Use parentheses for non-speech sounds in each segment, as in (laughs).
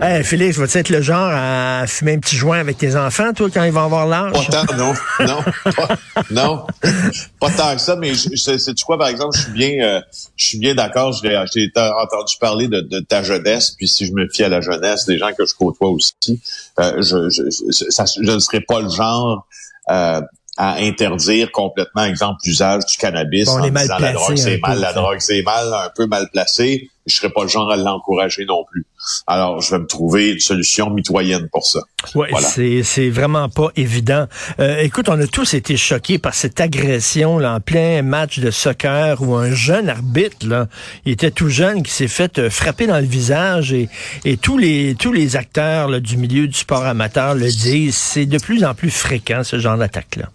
Hey, Félix, vas-tu être le genre à fumer un petit joint avec tes enfants, toi, quand ils vont avoir l'âge? Pas tant, non. Non. Pas, non. Pas tant que ça, mais c'est tu quoi, par exemple, je suis bien, euh, je suis bien d'accord. J'ai entendu parler de, de, ta jeunesse, puis si je me fie à la jeunesse des gens que je côtoie aussi, euh, je, je, ça, je ne serais pas le genre euh, à interdire complètement, exemple, l'usage du cannabis en disant la drogue c'est mal, la drogue c'est mal, un peu mal placé. Je serais pas le genre à l'encourager non plus. Alors, je vais me trouver une solution mitoyenne pour ça. Oui, c'est, c'est vraiment pas évident. Euh, écoute, on a tous été choqués par cette agression là, en plein match de soccer où un jeune arbitre, là, il était tout jeune, qui s'est fait euh, frapper dans le visage et, et tous les tous les acteurs là, du milieu du sport amateur le disent. C'est de plus en plus fréquent ce genre d'attaque-là.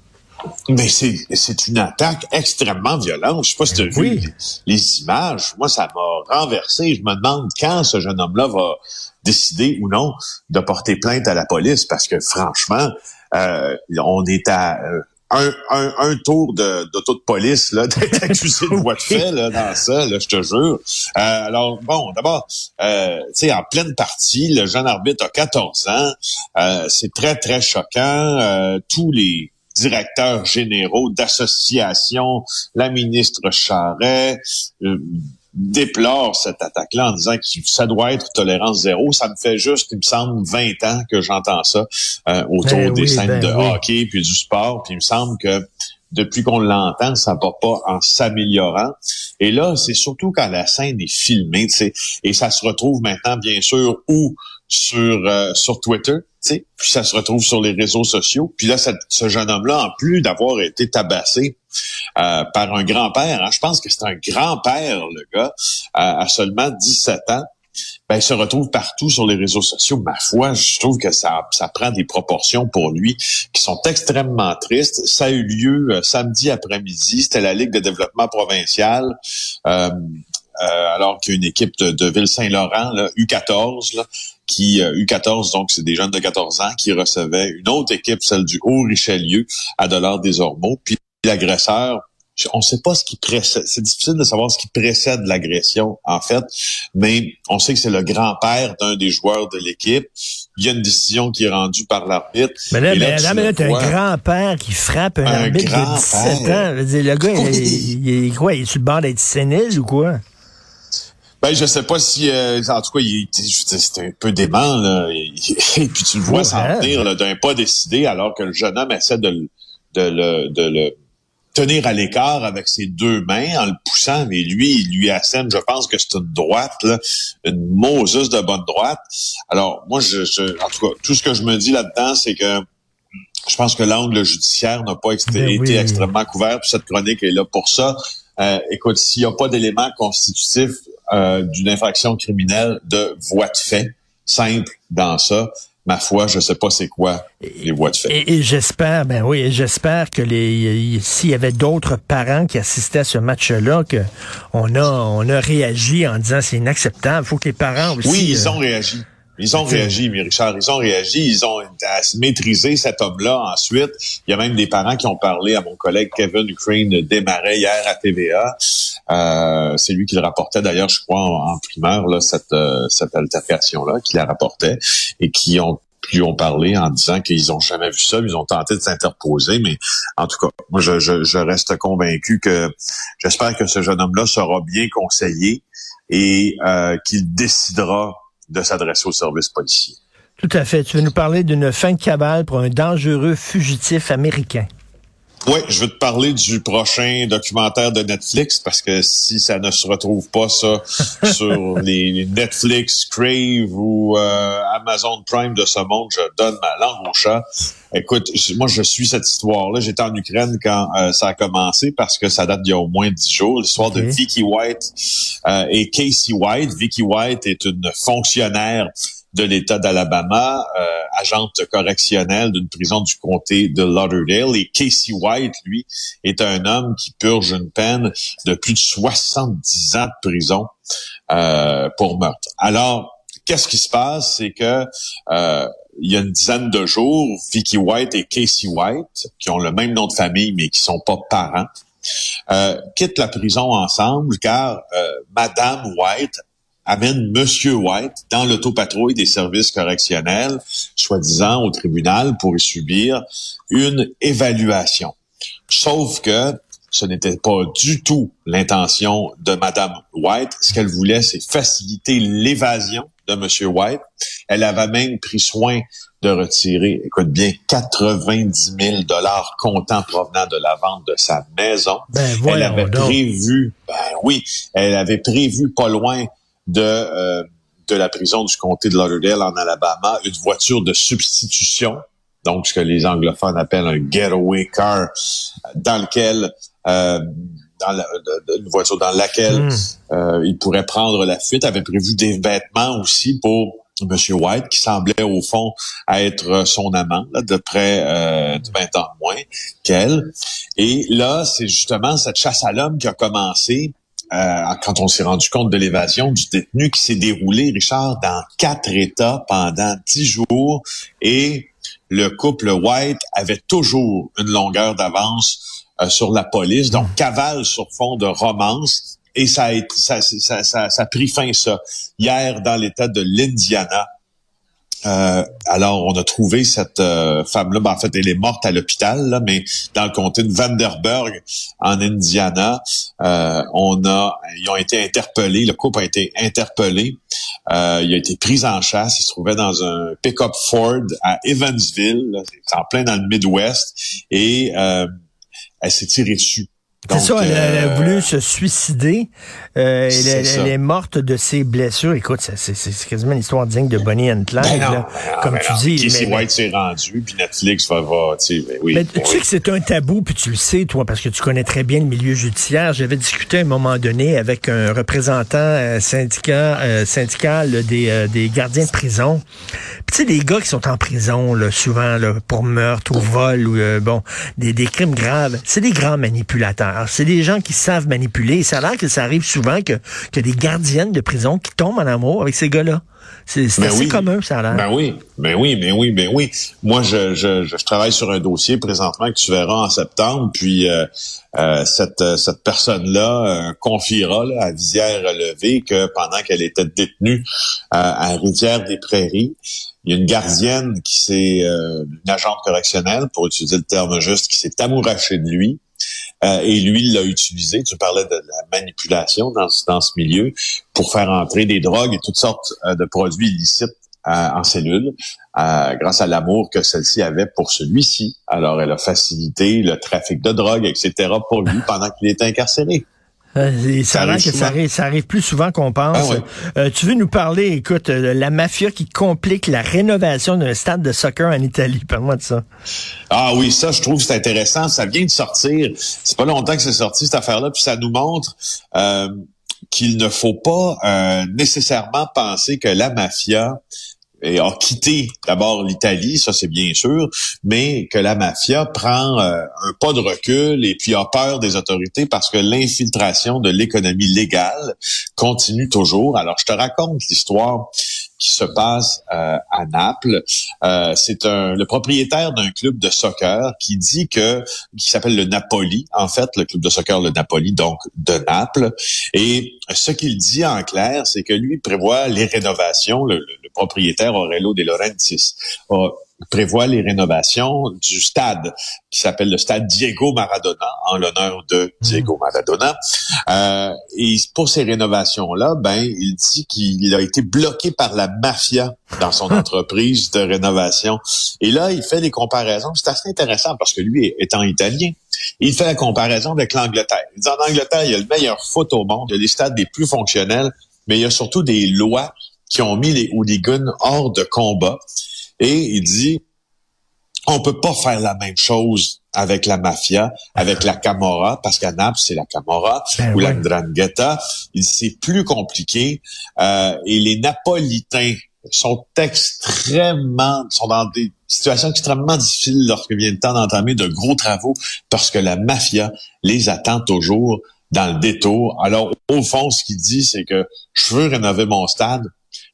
Mais c'est, c'est une attaque extrêmement violente. Je sais pas si tu as vu les, images. Moi, ça m'a renversé. Je me demande quand ce jeune homme-là va décider ou non de porter plainte à la police parce que franchement, euh, on est à euh, un, un, un, tour de, d'auto de police là, (laughs) d'être accusé de voie de fait là, dans ça, là, je te jure. Euh, alors, bon, d'abord, euh, tu sais, en pleine partie, le jeune arbitre a 14 ans. Euh, c'est très, très choquant. tous les directeurs généraux d'associations, la ministre Charret, euh, déplore cette attaque-là en disant que ça doit être tolérance zéro. Ça me fait juste, il me semble, 20 ans que j'entends ça euh, autour ben des scènes ben de hockey puis du sport. Puis il me semble que depuis qu'on l'entend, ça va pas en s'améliorant. Et là, c'est surtout quand la scène est filmée, et ça se retrouve maintenant, bien sûr, ou sur euh, sur Twitter, puis ça se retrouve sur les réseaux sociaux. Puis là, ce jeune homme-là, en plus d'avoir été tabassé euh, par un grand-père, hein, je pense que c'est un grand-père, le gars, à seulement 17 ans, ben, il se retrouve partout sur les réseaux sociaux. Ma foi, je trouve que ça, ça prend des proportions pour lui qui sont extrêmement tristes. Ça a eu lieu euh, samedi après-midi. C'était la Ligue de développement provincial. Euh, alors qu'il y a une équipe de, de Ville-Saint-Laurent, U14, là, qui U14, euh, donc c'est des jeunes de 14 ans qui recevaient une autre équipe, celle du Haut-Richelieu, à Dollars des Ormeaux. Puis l'agresseur, on ne sait pas ce qui précède. C'est difficile de savoir ce qui précède l'agression, en fait, mais on sait que c'est le grand-père d'un des joueurs de l'équipe. Il y a une décision qui est rendue par l'arbitre. Mais là, mais là, mais un grand-père qui frappe un, arbitre de 17 ans. Le gars, il, (laughs) il, quoi, il est sur le bord d'être sénile ou quoi? Ben, je sais pas si, euh, en tout cas, il c'était un peu dément, là. (laughs) Et, puis tu le vois s'en tenir d'un pas décidé, alors que le jeune homme essaie de, de, le, de le tenir à l'écart avec ses deux mains en le poussant, mais lui, il lui assène, je pense que c'est une droite, là, une Moses de bonne droite. Alors, moi, je, en tout cas, tout ce que je me dis là-dedans, c'est que je pense que l'angle judiciaire n'a pas ben été extrêmement couvert, puis cette chronique est là pour ça. Euh, écoute, s'il n'y a pas d'éléments constitutifs euh, d'une infraction criminelle de voie de fait simple dans ça. Ma foi, je sais pas c'est quoi les voies de fait. Et, j'espère, ben oui, j'espère que les s'il y avait d'autres parents qui assistaient à ce match-là, que on a on a réagi en disant c'est inacceptable. Il faut que les parents aussi. Oui, ils euh, ont réagi. Ils ont réagi, mais Richard, ils ont réagi, ils ont maîtrisé cet homme-là ensuite. Il y a même des parents qui ont parlé à mon collègue Kevin Ukraine démarrait hier à TVA. Euh, c'est lui qui le rapportait d'ailleurs, je crois, en, primeur, là, cette, euh, cette altercation-là, qui la rapportait, et qui ont lui ont parlé en disant qu'ils ont jamais vu ça, ils ont tenté de s'interposer, mais en tout cas, moi je, je, je reste convaincu que j'espère que ce jeune homme-là sera bien conseillé et euh, qu'il décidera de s'adresser aux services policiers. Tout à fait. Tu veux nous parler d'une fin de cabale pour un dangereux fugitif américain. Oui, je veux te parler du prochain documentaire de Netflix parce que si ça ne se retrouve pas ça (laughs) sur les Netflix, Crave ou euh, Amazon Prime de ce monde, je donne ma langue au chat. Écoute, moi je suis cette histoire-là. J'étais en Ukraine quand euh, ça a commencé parce que ça date d'il y a au moins dix jours. L'histoire de Vicky White euh, et Casey White. Vicky White est une fonctionnaire de l'État d'Alabama, euh, agente correctionnelle d'une prison du comté de Lauderdale. Et Casey White, lui, est un homme qui purge une peine de plus de 70 ans de prison euh, pour meurtre. Alors, qu'est-ce qui se passe, c'est que euh, il y a une dizaine de jours, Vicky White et Casey White, qui ont le même nom de famille mais qui sont pas parents, euh, quittent la prison ensemble car euh, Madame White amène Monsieur White dans l'autopatrouille des services correctionnels, soi-disant au tribunal pour y subir une évaluation. Sauf que ce n'était pas du tout l'intention de Madame White. Ce qu'elle voulait, c'est faciliter l'évasion de Monsieur White. Elle avait même pris soin de retirer, écoute bien, 90 000 dollars comptant provenant de la vente de sa maison. Ben, elle avait prévu, ben oui, elle avait prévu pas loin de euh, de la prison du comté de Lauderdale en Alabama une voiture de substitution, donc ce que les anglophones appellent un getaway car, dans lequel euh, dans une voiture dans laquelle hmm. euh, il pourrait prendre la fuite, avait prévu des vêtements aussi pour Monsieur White, qui semblait au fond être son amant, de près euh, de 20 ans moins qu'elle. Et là, c'est justement cette chasse à l'homme qui a commencé euh, quand on s'est rendu compte de l'évasion du détenu qui s'est déroulée, Richard, dans quatre États pendant dix jours. Et le couple White avait toujours une longueur d'avance euh, sur la police, donc hmm. cavale sur fond de romance. Et ça a, ça, ça, ça, ça a pris fin, ça. Hier, dans l'État de l'Indiana, euh, alors, on a trouvé cette euh, femme-là. Ben, en fait, elle est morte à l'hôpital, mais dans le comté de Vanderburg, en Indiana, euh, on a, ils ont été interpellés. Le couple a été interpellé. il a été pris en chasse. Il se trouvait dans un pick-up Ford à Evansville, en plein dans le Midwest, et elle s'est tirée dessus. C'est ça, elle, a euh, voulu se suicider. Euh, elle, est morte de ses blessures. Écoute, c'est quasiment une histoire digne de Bonnie and Clyde. Ben comme ben tu dis. Casey White s'est rendu, puis Netflix va, va tu sais, ben oui. Mais tu sais que c'est un tabou, puis tu le sais, toi, parce que tu connais très bien le milieu judiciaire. J'avais discuté à un moment donné avec un représentant euh, syndicat, syndical des, des gardiens de prison. Puis tu sais, des gars qui sont en prison, là, souvent, là, pour meurtre ou vol, ou bon, des, des crimes graves, c'est des grands manipulateurs. C'est des gens qui savent manipuler. ça a l'air que ça arrive souvent que, que des gardiennes de prison qui tombent en amour avec ces gars-là. C'est ben assez commun, ça a l'air. Ben oui, ben oui, ben oui, ben oui. Moi, je, je, je travaille sur un dossier présentement que tu verras en septembre, puis euh, euh, cette, cette personne-là euh, confiera à visière levée que pendant qu'elle était détenue à Rivière-des-Prairies, il y a une gardienne qui s'est, une agente correctionnelle, pour utiliser le terme juste, qui s'est amourachée de lui, euh, et lui, il l'a utilisé. Tu parlais de la manipulation dans, dans ce milieu pour faire entrer des drogues et toutes sortes euh, de produits illicites euh, en cellule, grâce à l'amour que celle-ci avait pour celui-ci. Alors, elle a facilité le trafic de drogue, etc. pour lui pendant qu'il était incarcéré. Euh, ça, arrive que ça, arrive, ça arrive plus souvent qu'on pense. Ah euh, tu veux nous parler, écoute, euh, la mafia qui complique la rénovation d'un stade de soccer en Italie. Parle-moi de ça. Ah oui, ça, je trouve que c'est intéressant. Ça vient de sortir. C'est pas longtemps que c'est sorti, cette affaire-là. Puis ça nous montre qu'il ne faut pas nécessairement penser que la mafia et a quitté d'abord l'Italie, ça c'est bien sûr, mais que la mafia prend euh, un pas de recul et puis a peur des autorités parce que l'infiltration de l'économie légale continue toujours. Alors je te raconte l'histoire qui se passe euh, à Naples. Euh, c'est un le propriétaire d'un club de soccer qui dit que qui s'appelle le Napoli, en fait le club de soccer le Napoli donc de Naples. Et ce qu'il dit en clair, c'est que lui prévoit les rénovations. Le, propriétaire Aurelio De Laurentiis prévoit les rénovations du stade qui s'appelle le stade Diego Maradona en l'honneur de Diego Maradona. Euh, et pour ces rénovations-là, ben il dit qu'il a été bloqué par la mafia dans son (laughs) entreprise de rénovation. Et là, il fait des comparaisons. C'est assez intéressant parce que lui, étant italien, il fait la comparaison avec l'Angleterre. Il dit en Angleterre, il y a le meilleur foot au monde, il y a les stades les plus fonctionnels, mais il y a surtout des lois qui ont mis les hooligans hors de combat. Et il dit, on peut pas faire la même chose avec la mafia, avec la Camorra, parce qu'à Naples, c'est la Camorra, ben ou la Drangheta. C'est plus compliqué. Euh, et les Napolitains sont extrêmement, sont dans des situations extrêmement difficiles lorsque vient le temps d'entamer de gros travaux, parce que la mafia les attend toujours dans le détour. Alors, au fond, ce qu'il dit, c'est que je veux rénover mon stade,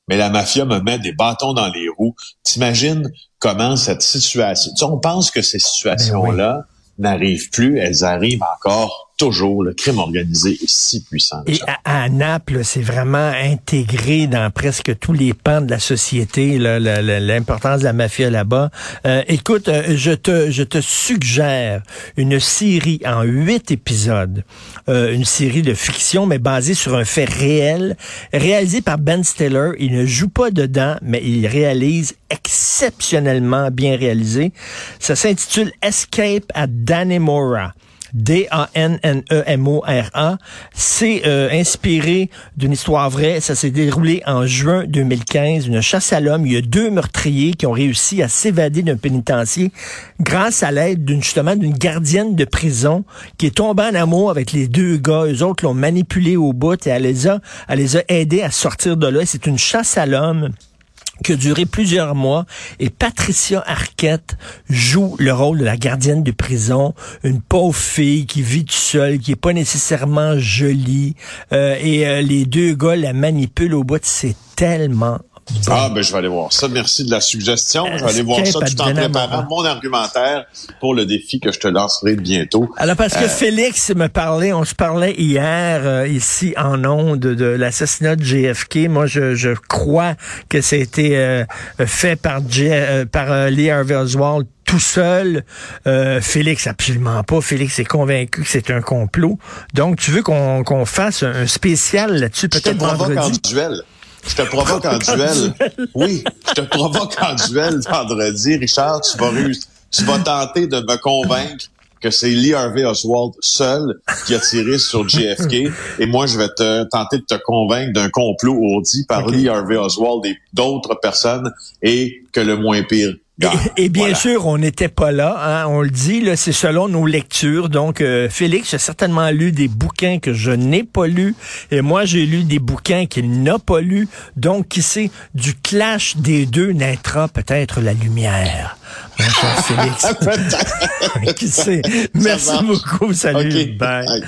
mais la mafia me met des bâtons dans les roues. T'imagines comment cette situation... Tu sais, on pense que ces situations-là ben n'arrivent plus, elles arrivent encore toujours, le crime organisé est si puissant. Et à, Naples, c'est vraiment intégré dans presque tous les pans de la société, l'importance de la mafia là-bas. Euh, écoute, euh, je te, je te suggère une série en huit épisodes, euh, une série de fiction, mais basée sur un fait réel, réalisé par Ben Stiller. Il ne joue pas dedans, mais il réalise exceptionnellement bien réalisé. Ça s'intitule Escape at Dannemora. D-A-N-N-E-M-O-R-A. C'est euh, inspiré d'une histoire vraie. Ça s'est déroulé en juin 2015, une chasse à l'homme. Il y a deux meurtriers qui ont réussi à s'évader d'un pénitencier grâce à l'aide d'une justement d'une gardienne de prison qui est tombée en amour avec les deux gars. Eux autres l'ont manipulé au bout et elle les a, elle les a aidés à sortir de là. C'est une chasse à l'homme qui a duré plusieurs mois et Patricia Arquette joue le rôle de la gardienne de prison, une pauvre fille qui vit toute seule, qui est pas nécessairement jolie euh, et euh, les deux gars la manipulent au bout, c'est tellement ah, ben je vais aller voir ça. Merci de la suggestion. Je vais aller voir ça tout en préparant mon argumentaire pour le défi que je te lancerai bientôt. Alors, parce que euh, Félix me parlait, on se parlait hier euh, ici en ondes de, l'assassinat de JFK. Moi, je, je crois que c'était euh, fait par, par Lee Harvey Oswald tout seul. Félix, absolument pas. Félix est convaincu que c'est un complot. Donc, tu veux qu'on fasse un spécial là-dessus, peut-être vendredi? duel. Je te provoque en duel. Oui, je te provoque en duel vendredi. Richard, tu vas, tu vas tenter de me convaincre que c'est Lee Harvey Oswald seul qui a tiré sur JFK. Et moi, je vais te tenter de te convaincre d'un complot ourdi par Lee Harvey Oswald et d'autres personnes et que le moins pire et, bien sûr, on n'était pas là, hein, on le dit, là, c'est selon nos lectures. Donc, euh, Félix a certainement lu des bouquins que je n'ai pas lus, et moi, j'ai lu des bouquins qu'il n'a pas lus. Donc, qui sait, du clash des deux naîtra peut-être la lumière. Mon cher (laughs) Félix. (laughs) qui sait. Merci beaucoup. Salut. Bye.